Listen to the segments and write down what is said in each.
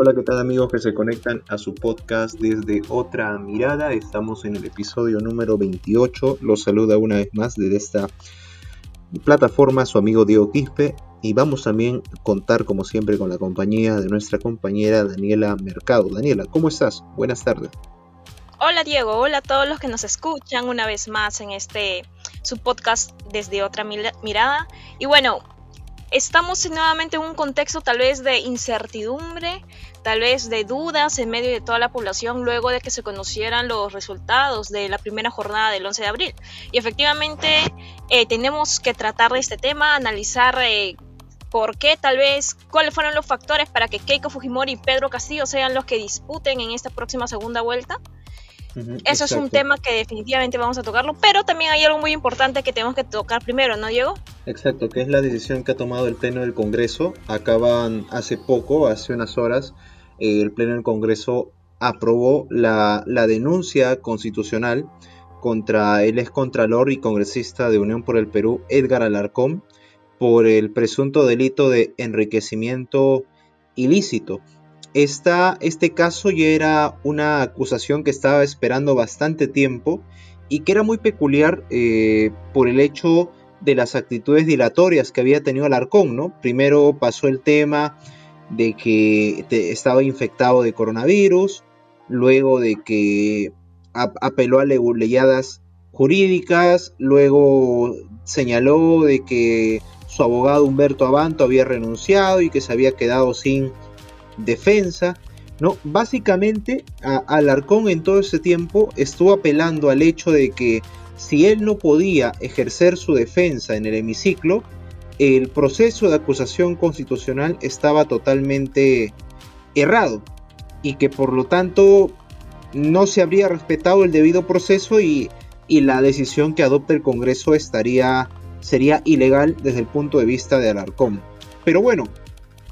Hola, ¿qué tal amigos que se conectan a su podcast desde otra mirada? Estamos en el episodio número 28. Los saluda una vez más desde esta plataforma su amigo Diego Quispe y vamos también a contar como siempre con la compañía de nuestra compañera Daniela Mercado. Daniela, ¿cómo estás? Buenas tardes. Hola Diego, hola a todos los que nos escuchan una vez más en este su podcast desde otra mirada. Y bueno, estamos nuevamente en un contexto tal vez de incertidumbre, tal vez de dudas en medio de toda la población luego de que se conocieran los resultados de la primera jornada del 11 de abril. Y efectivamente eh, tenemos que tratar de este tema, analizar eh, por qué tal vez, cuáles fueron los factores para que Keiko Fujimori y Pedro Castillo sean los que disputen en esta próxima segunda vuelta. Eso es un tema que definitivamente vamos a tocarlo, pero también hay algo muy importante que tenemos que tocar primero, ¿no, Diego? Exacto, que es la decisión que ha tomado el Pleno del Congreso. Acaban hace poco, hace unas horas, el Pleno del Congreso aprobó la, denuncia constitucional contra el excontralor y congresista de Unión por el Perú, Edgar Alarcón, por el presunto delito de enriquecimiento ilícito. este caso ya era una acusación que estaba esperando bastante tiempo y que era muy peculiar eh, por el hecho de las actitudes dilatorias que había tenido Alarcón, ¿no? Primero pasó el tema de que estaba infectado de coronavirus, luego de que apeló a leyadas jurídicas, luego señaló de que su abogado Humberto Abanto había renunciado y que se había quedado sin defensa. No, básicamente Alarcón en todo ese tiempo estuvo apelando al hecho de que si él no podía ejercer su defensa en el hemiciclo, el proceso de acusación constitucional estaba totalmente errado y que por lo tanto no se habría respetado el debido proceso y, la decisión que adopta el Congreso estaría sería ilegal desde el punto de vista de Alarcón. Pero bueno,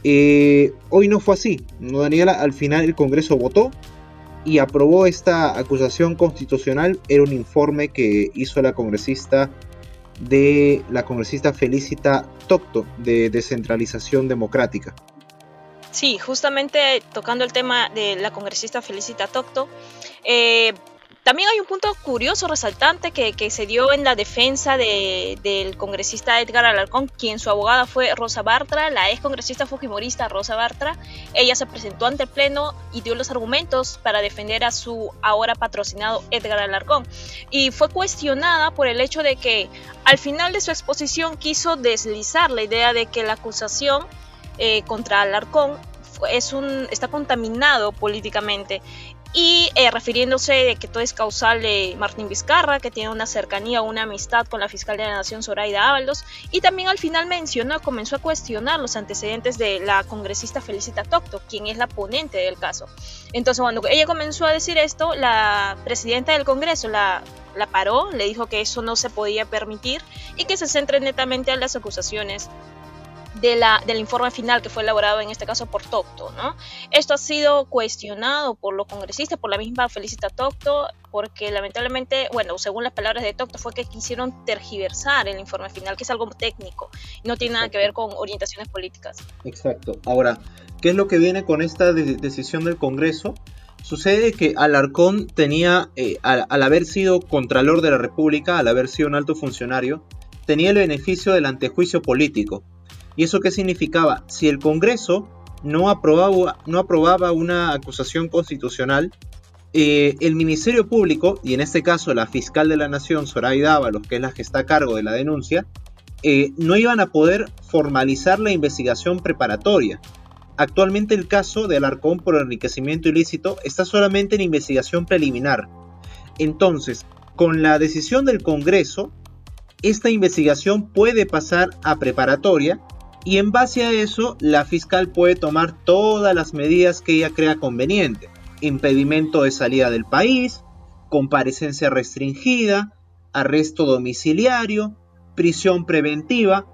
eh, hoy no fue así. No, Daniela, al final el Congreso votó y aprobó esta acusación constitucional. Era un informe que hizo la congresista de la congresista Felicita Tocto de descentralización democrática. Sí, justamente tocando el tema de la congresista Felicita Tocto, eh, también hay un punto curioso, resaltante, que, se dio en la defensa del congresista Edgar Alarcón, quien su abogada fue Rosa Bartra, la ex congresista fujimorista Rosa Bartra. Ella se presentó ante el Pleno y dio los argumentos para defender a su ahora patrocinado Edgar Alarcón. Y fue cuestionada por el hecho de que al final de su exposición quiso deslizar la idea de que la acusación eh, contra Alarcón está contaminado políticamente y eh, refiriéndose de que todo es causal de Martín Vizcarra, que tiene una cercanía, una amistad con la fiscal de la Nación Zoraida Ábalos, y también al final mencionó, comenzó a cuestionar los antecedentes de la congresista Felicita Tocto, quien es la ponente del caso. Entonces, cuando ella comenzó a decir esto, la presidenta del Congreso la, la paró, le dijo que eso no se podía permitir y que se centre netamente en las acusaciones del informe final que fue elaborado en este caso por Tocto. ¿no? Esto ha sido cuestionado por los congresistas, por la misma Felicita Tocto, porque lamentablemente, bueno, según las palabras de Tocto, fue que quisieron tergiversar el informe final, que es algo técnico, no tiene nada que ver con orientaciones políticas. Exacto. Ahora, ¿qué es lo que viene con esta decisión del Congreso? Sucede que Alarcón tenía, eh, al haber sido Contralor de la República, al haber sido un alto funcionario, tenía el beneficio del antejuicio político ¿Y eso qué significaba? Si el Congreso no aprobaba, no aprobaba una acusación constitucional, eh, el Ministerio Público, y en este caso la fiscal de la Nación, Zoraida Ábalos, que es la que está a cargo de la denuncia, eh, no iban a poder formalizar la investigación preparatoria. Actualmente el caso de Alarcón por enriquecimiento ilícito está solamente en investigación preliminar. Entonces, con la decisión del Congreso, esta investigación puede pasar a preparatoria y en base a eso la fiscal puede tomar todas las medidas que ella crea conveniente. Impedimento de salida del país, comparecencia restringida, arresto domiciliario, prisión preventiva,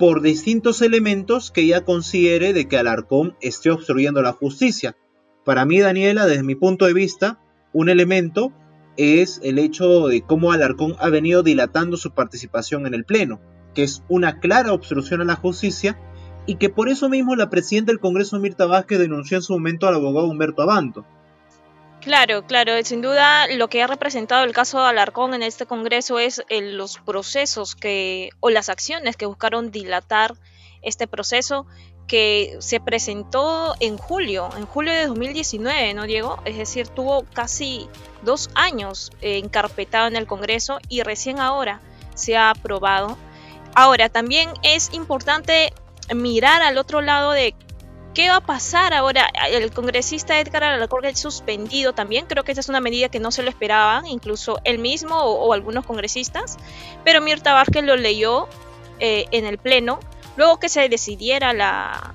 por distintos elementos que ella considere de que Alarcón esté obstruyendo la justicia. Para mí, Daniela, desde mi punto de vista, un elemento es el hecho de cómo Alarcón ha venido dilatando su participación en el Pleno, que es una clara obstrucción a la justicia y que por eso mismo la presidenta del Congreso, Mirta Vázquez, denunció en su momento al abogado Humberto Abanto. Claro, claro, sin duda lo que ha representado el caso de Alarcón en este Congreso es los procesos que o las acciones que buscaron dilatar este proceso que se presentó en julio, en julio de 2019, ¿no, Diego? Es decir, tuvo casi dos años eh, encarpetado en el Congreso y recién ahora se ha aprobado. Ahora, también es importante mirar al otro lado de ¿Qué va a pasar ahora? El congresista Edgar Alarcón es suspendido también. Creo que esa es una medida que no se lo esperaban, incluso él mismo o, algunos congresistas. Pero Mirta Vázquez lo leyó eh, en el Pleno. Luego que se decidiera la,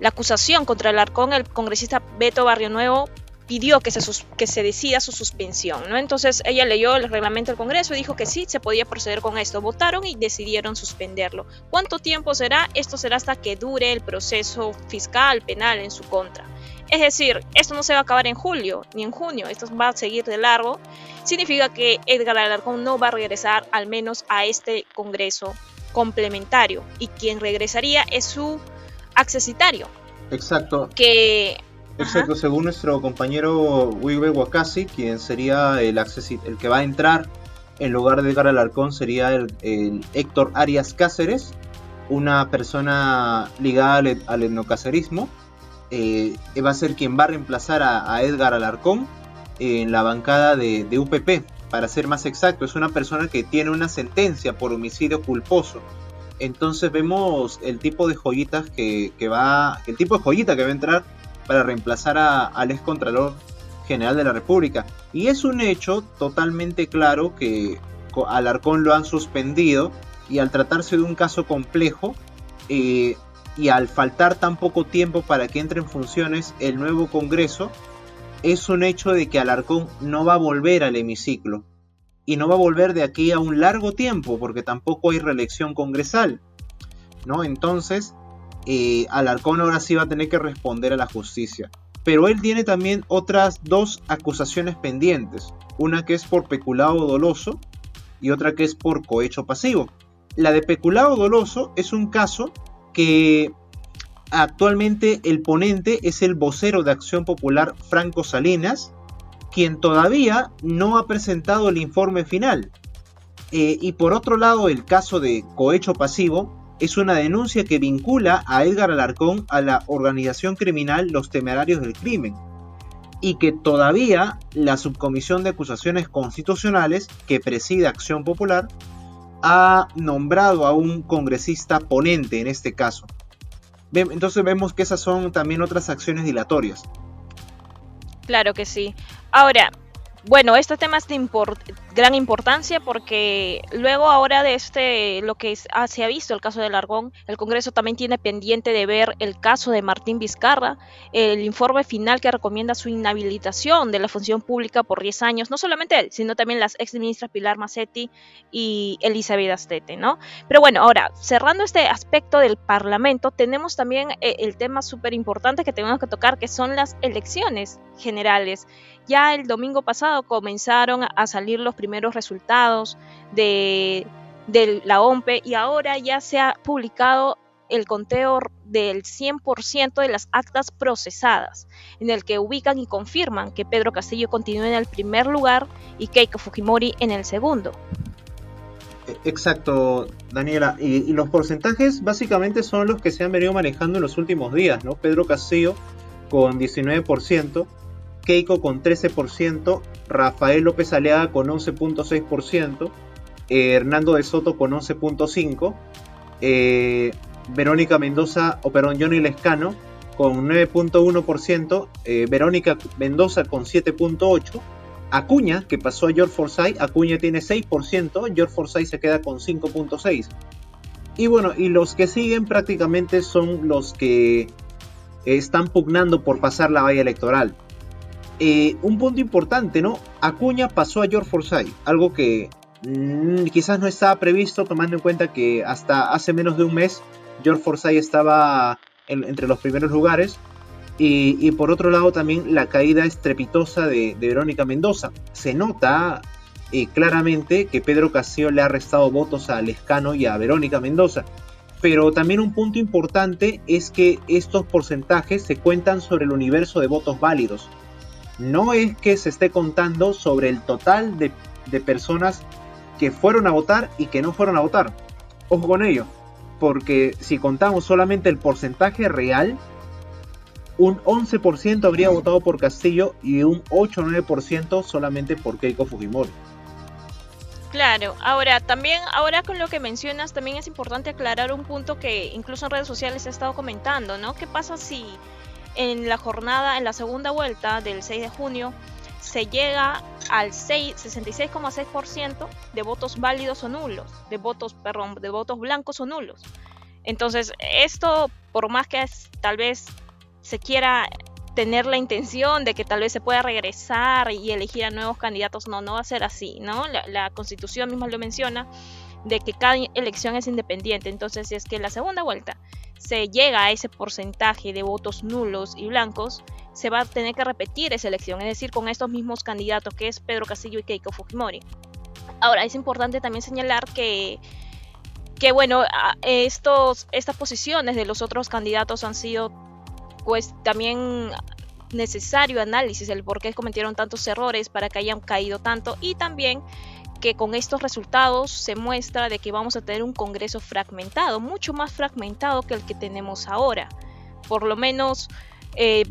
la acusación contra Alarcón, el congresista Beto Barrio Nuevo pidió que se, que se decida su suspensión, ¿no? Entonces ella leyó el reglamento del Congreso y dijo que sí, se podía proceder con esto. Votaron y decidieron suspenderlo. ¿Cuánto tiempo será? Esto será hasta que dure el proceso fiscal, penal en su contra. Es decir, esto no se va a acabar en julio ni en junio, esto va a seguir de largo. Significa que Edgar Alarcón no va a regresar al menos a este Congreso complementario y quien regresaría es su accesitario. Exacto. Que Exacto, según nuestro compañero Wibe Wakasi, quien sería el, el que va a entrar en lugar de Edgar Alarcón sería el, Héctor Arias Cáceres, una persona ligada al, etnocacerismo. Eh, va a ser quien va a reemplazar a, Edgar Alarcón en la bancada de, UPP. Para ser más exacto, es una persona que tiene una sentencia por homicidio culposo. Entonces vemos el tipo de joyitas que, que va, el tipo de joyita que va a entrar para reemplazar al ex Contralor General de la República. Y es un hecho totalmente claro que Alarcón lo han suspendido y al tratarse de un caso complejo eh, y al faltar tan poco tiempo para que entre en funciones el nuevo Congreso, es un hecho de que Alarcón no va a volver al hemiciclo. Y no va a volver de aquí a un largo tiempo, porque tampoco hay reelección congresal. ¿no? Entonces, eh, Alarcón ahora sí va a tener que responder a la justicia. Pero él tiene también otras dos acusaciones pendientes. Una que es por peculado doloso y otra que es por cohecho pasivo. La de peculado doloso es un caso que actualmente el ponente es el vocero de Acción Popular Franco Salinas, quien todavía no ha presentado el informe final. Eh, y por otro lado, el caso de cohecho pasivo es una denuncia que vincula a Edgar Alarcón a la organización criminal Los Temerarios del Crimen y que todavía la Subcomisión de Acusaciones Constitucionales que preside Acción Popular ha nombrado a un congresista ponente en este caso. Entonces vemos que esas son también otras acciones dilatorias. Claro que sí. Ahora, bueno, este tema es de gran importancia porque luego ahora de este, lo que ah, se ha visto, el caso de Largón, el Congreso también tiene pendiente de ver el caso de Martín Vizcarra, el informe final que recomienda su inhabilitación de la función pública por 10 años, no solamente él, sino también las ex ministras Pilar Macetti y Elizabeth Astete, ¿no? Pero bueno, ahora, cerrando este aspecto del Parlamento, tenemos también eh, el tema súper importante que tenemos que tocar, que son las elecciones generales. Ya el domingo pasado comenzaron a salir los primeros resultados de, la OMPE y ahora ya se ha publicado el conteo del 100% de las actas procesadas, en el que ubican y confirman que Pedro Castillo continúa en el primer lugar y Keiko Fujimori en el segundo. Exacto, Daniela. Y, y, los porcentajes básicamente son los que se han venido manejando en los últimos días, ¿no? Pedro Castillo con 19%, Keiko con 13%, Rafael López Aleaga con 11.6%, eh, Hernando de Soto con 11.5%, eh, Verónica Mendoza, o perdón, Johnny Lescano con 9.1%, eh, Verónica Mendoza con 7.8%, Acuña, que pasó a George Forsyth, Acuña tiene 6%, George Forsyth se queda con 5.6%. Y bueno, y los que siguen prácticamente son los que están pugnando por pasar la valla electoral. Eh, un punto importante, ¿no? Acuña pasó a George Forsyth, algo que mm, quizás no estaba previsto tomando en cuenta que hasta hace menos de un mes George Forsyth estaba entre los primeros lugares y, por otro lado también la caída estrepitosa de, Verónica Mendoza. Se nota eh, claramente que Pedro Castillo le ha restado votos a Lescano y a Verónica Mendoza. Pero también un punto importante es que estos porcentajes se cuentan sobre el universo de votos válidos. No es que se esté contando sobre el total de, personas que fueron a votar y que no fueron a votar. Ojo con ello, porque si contamos solamente el porcentaje real, un 11% habría votado por Castillo y un 8 9% solamente por Keiko Fujimori. Claro, ahora también, ahora con lo que mencionas, también es importante aclarar un punto que incluso en redes sociales se ha estado comentando, ¿no? ¿Qué pasa si en la jornada, en la segunda vuelta del 6 de junio, se llega al 66,6% de votos válidos o nulos, de votos, perdón, de votos blancos o nulos? Entonces, esto, por más que tal vez se quiera tener la intención de que tal vez se pueda regresar y elegir a nuevos candidatos, no, no va a ser así, ¿no? La, constitución misma lo menciona, de que cada elección es independiente, entonces es que la segunda vuelta se llega a ese porcentaje de votos nulos y blancos, se va a tener que repetir esa elección, es decir, con estos mismos candidatos que es Pedro Castillo y Keiko Fujimori. Ahora, es importante también señalar que que bueno, estos, estas posiciones de los otros candidatos han sido pues también necesario análisis el por qué cometieron tantos errores para que hayan caído tanto y también que con estos resultados se muestra de que vamos a tener un Congreso fragmentado, mucho más fragmentado que el que tenemos ahora. Por lo menos, eh,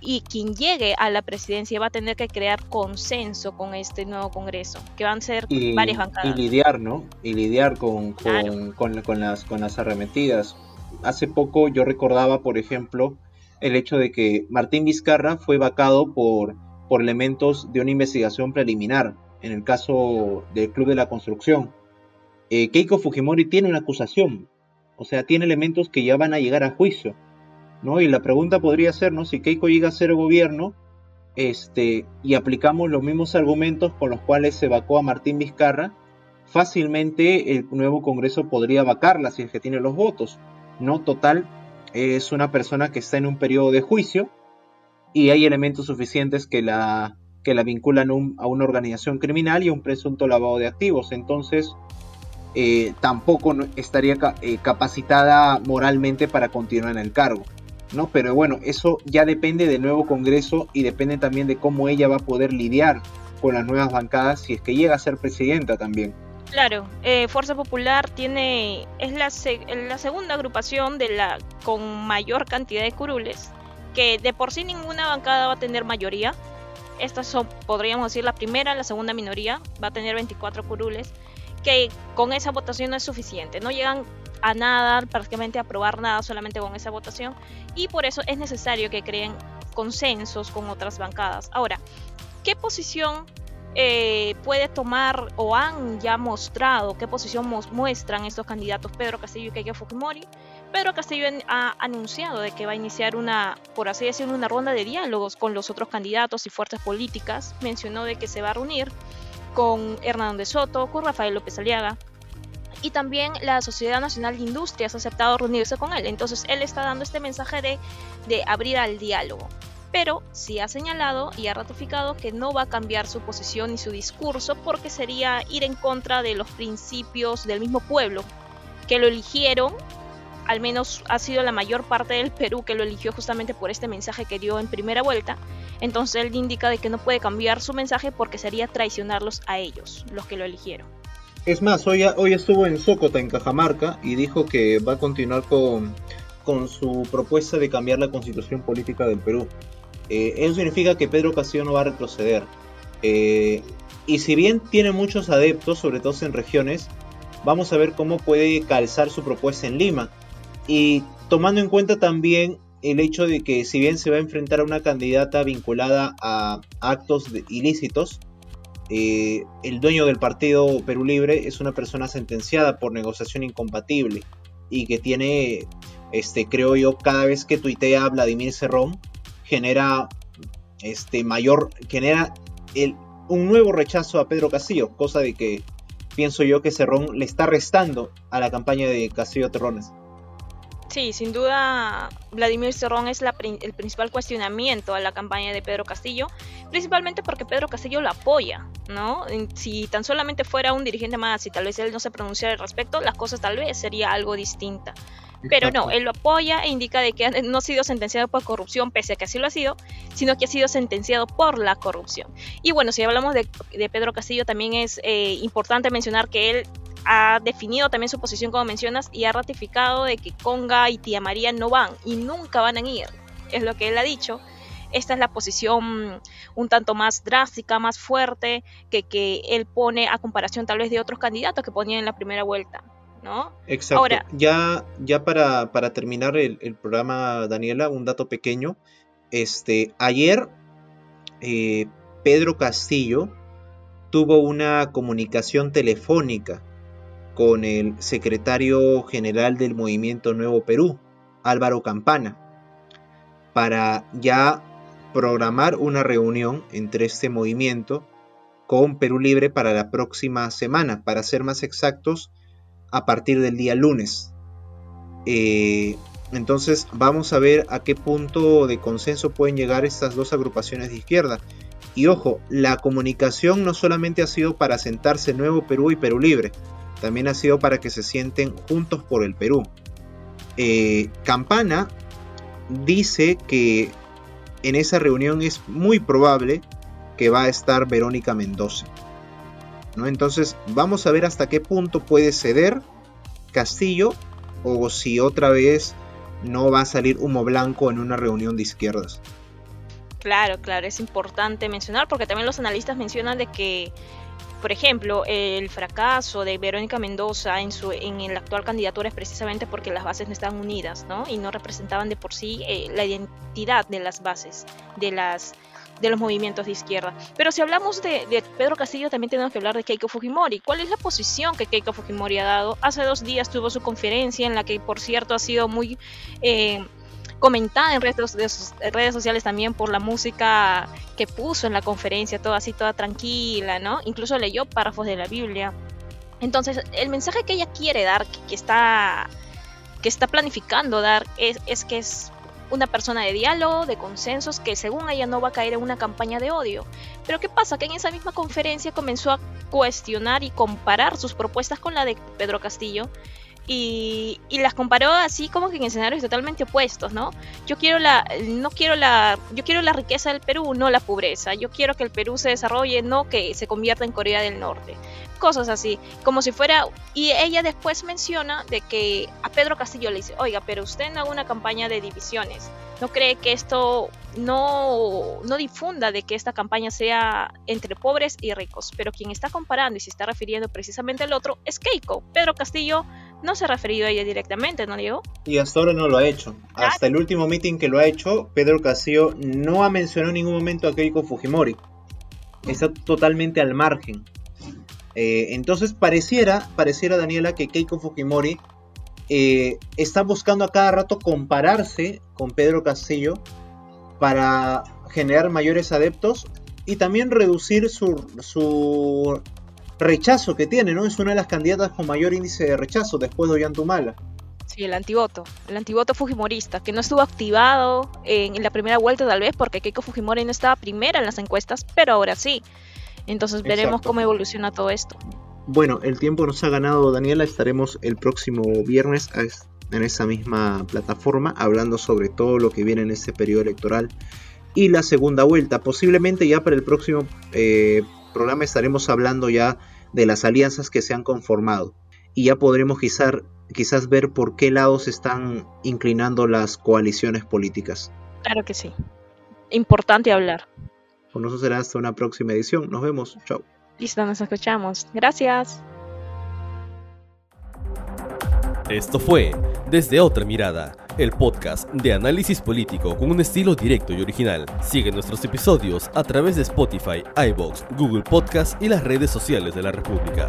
y quien llegue a la presidencia va a tener que crear consenso con este nuevo Congreso, que van a ser varias bancadas. Y lidiar, ¿no? Y lidiar con, con, las, con las arremetidas. Hace poco yo recordaba, por ejemplo, el hecho de que Martín Vizcarra fue vacado por, por elementos de una investigación preliminar, en el caso del Club de la Construcción. Eh, Keiko Fujimori tiene una acusación, o sea, tiene elementos que ya van a llegar a juicio, ¿no? Y la pregunta podría ser, ¿no? Si Keiko llega a ser gobierno, este, y aplicamos los mismos argumentos con los cuales se vacó a Martín Vizcarra, fácilmente el nuevo Congreso podría vacarla si es que tiene los votos, ¿no? Total, es una persona que está en un periodo de juicio y hay elementos suficientes que la, que la vinculan a una organización criminal y a un presunto lavado de activos. Entonces, eh, tampoco estaría eh, capacitada moralmente para continuar en el cargo. ¿no? Pero bueno, eso ya depende del nuevo Congreso y depende también de cómo ella va a poder lidiar con las nuevas bancadas si es que llega a ser presidenta también. Claro, eh, Fuerza Popular tiene es la, la segunda agrupación de la con mayor cantidad de curules, que de por sí ninguna bancada va a tener mayoría. Estas son, podríamos decir, la primera, la segunda minoría, va a tener 24 curules, que con esa votación no es suficiente, no llegan a nada, prácticamente a aprobar nada solamente con esa votación, y por eso es necesario que creen consensos con otras bancadas. Ahora, ¿qué posición eh, puede tomar o han ya mostrado qué posición muestran estos candidatos Pedro Castillo y Keiko Fujimori. Pedro Castillo ha anunciado de que va a iniciar una, por así decirlo, una ronda de diálogos con los otros candidatos y fuerzas políticas. Mencionó de que se va a reunir con Hernán de Soto, con Rafael López Aliaga, y también la Sociedad Nacional de Industrias ha aceptado reunirse con él. Entonces él está dando este mensaje de, de abrir al diálogo pero sí ha señalado y ha ratificado que no va a cambiar su posición y su discurso porque sería ir en contra de los principios del mismo pueblo que lo eligieron, al menos ha sido la mayor parte del Perú que lo eligió justamente por este mensaje que dio en primera vuelta, entonces él indica de que no puede cambiar su mensaje porque sería traicionarlos a ellos, los que lo eligieron. Es más, hoy, hoy estuvo en Sócota, en Cajamarca, y dijo que va a continuar con, con su propuesta de cambiar la constitución política del Perú. Eh, eso significa que Pedro Castillo no va a retroceder. Eh, y si bien tiene muchos adeptos, sobre todo en regiones, vamos a ver cómo puede calzar su propuesta en Lima. Y tomando en cuenta también el hecho de que si bien se va a enfrentar a una candidata vinculada a actos ilícitos, eh, el dueño del partido Perú Libre es una persona sentenciada por negociación incompatible y que tiene, este, creo yo, cada vez que tuitea Vladimir Cerrón, genera este mayor genera el, un nuevo rechazo a Pedro Castillo, cosa de que pienso yo que Cerrón le está restando a la campaña de Castillo Terrones. Sí, sin duda Vladimir Cerrón es el principal cuestionamiento a la campaña de Pedro Castillo, principalmente porque Pedro Castillo lo apoya, ¿no? Si tan solamente fuera un dirigente más y tal vez él no se pronunciara al respecto, las cosas tal vez sería algo distinta. Pero no, él lo apoya e indica de que no ha sido sentenciado por corrupción, pese a que así lo ha sido, sino que ha sido sentenciado por la corrupción. Y bueno, si hablamos de, Pedro Castillo, también es eh, importante mencionar que él ha definido también su posición como mencionas y ha ratificado de que Conga y Tía María no van y nunca van a ir. Es lo que él ha dicho. Esta es la posición un tanto más drástica, más fuerte que, que él pone a comparación tal vez de otros candidatos que ponían en la primera vuelta. ¿No? Exacto. Ahora, ya, ya para, terminar el, programa, Daniela, un dato pequeño. Este, ayer eh, Pedro Castillo tuvo una comunicación telefónica con el secretario general del Movimiento Nuevo Perú, Álvaro Campana, para ya programar una reunión entre este movimiento con Perú Libre para la próxima semana, para ser más exactos, a partir del día lunes. Eh, entonces vamos a ver a qué punto de consenso pueden llegar estas dos agrupaciones de izquierda. Y ojo, la comunicación no solamente ha sido para sentarse Nuevo Perú y Perú Libre, también ha sido para que se sienten juntos por el Perú. Eh, Campana dice que en esa reunión es muy probable que va a estar Verónica Mendoza. ¿No? Entonces vamos a ver hasta qué punto puede ceder Castillo o si otra vez no va a salir humo blanco en una reunión de izquierdas. Claro, claro, es importante mencionar porque también los analistas mencionan de que por ejemplo, el fracaso de Verónica Mendoza en, su, en la actual candidatura es precisamente porque las bases no estaban unidas, ¿no? Y no representaban de por sí eh, la identidad de las bases, de las de los movimientos de izquierda. Pero si hablamos de, Pedro Castillo, también tenemos que hablar de Keiko Fujimori. ¿Cuál es la posición que Keiko Fujimori ha dado? Hace dos días tuvo su conferencia en la que, por cierto, ha sido muy eh, comentada en redes, sociales también por la música que puso en la conferencia, toda así, toda tranquila, ¿no? Incluso leyó párrafos de la Biblia. Entonces, el mensaje que ella quiere dar, que, está, que está planificando dar, es que es una persona de diálogo, de consensos, que según ella no va a caer en una campaña de odio. Pero ¿qué pasa? Que en esa misma conferencia comenzó a cuestionar y comparar sus propuestas con la de Pedro Castillo y, las comparó así como que en escenarios totalmente opuestos, ¿no? Yo quiero la, no quiero la, yo quiero la riqueza del Perú, no la pobreza. Yo quiero que el Perú se desarrolle, no que se convierta en Corea del Norte. Cosas así, como si fuera, y ella después menciona de que a Pedro Castillo le dice, oiga, pero usted no haga una campaña de divisiones. ¿No cree que esto no, no difunda de que esta campaña sea entre pobres y ricos? Pero quien está comparando y se está refiriendo precisamente al otro es Keiko. Pedro Castillo no se ha referido a ella directamente, ¿no, Diego? Y hasta ahora no lo ha hecho. Hasta el último meeting que lo ha hecho, Pedro Castillo no ha mencionado en ningún momento a Keiko Fujimori. Está totalmente al margen. Eh, entonces pareciera, pareciera Daniela que Keiko Fujimori eh, está buscando a cada rato compararse con Pedro Castillo para generar mayores adeptos y también reducir su, su rechazo que tiene, ¿no? Es una de las candidatas con mayor índice de rechazo después de Ollantumala. Sí, el antivoto, el antivoto fujimorista, que no estuvo activado en, la primera vuelta tal vez porque Keiko Fujimori no estaba primera en las encuestas, pero ahora sí. Entonces veremos cómo evoluciona todo esto. Bueno, el tiempo nos ha ganado Daniela, estaremos el próximo viernes en esa misma plataforma hablando sobre todo lo que viene en este periodo electoral y la segunda vuelta. Posiblemente ya para el próximo eh, programa estaremos hablando ya de las alianzas que se han conformado y ya podremos quizás, quizás ver por qué lado se están inclinando las coaliciones políticas. Claro que sí. Importante hablar. Con nosotros será hasta una próxima edición. Nos vemos. Chao. Listo, nos escuchamos. Gracias. Esto fue Desde Otra Mirada, el podcast de análisis político con un estilo directo y original. Sigue nuestros episodios a través de Spotify, iBox, Google Podcast y las redes sociales de la República.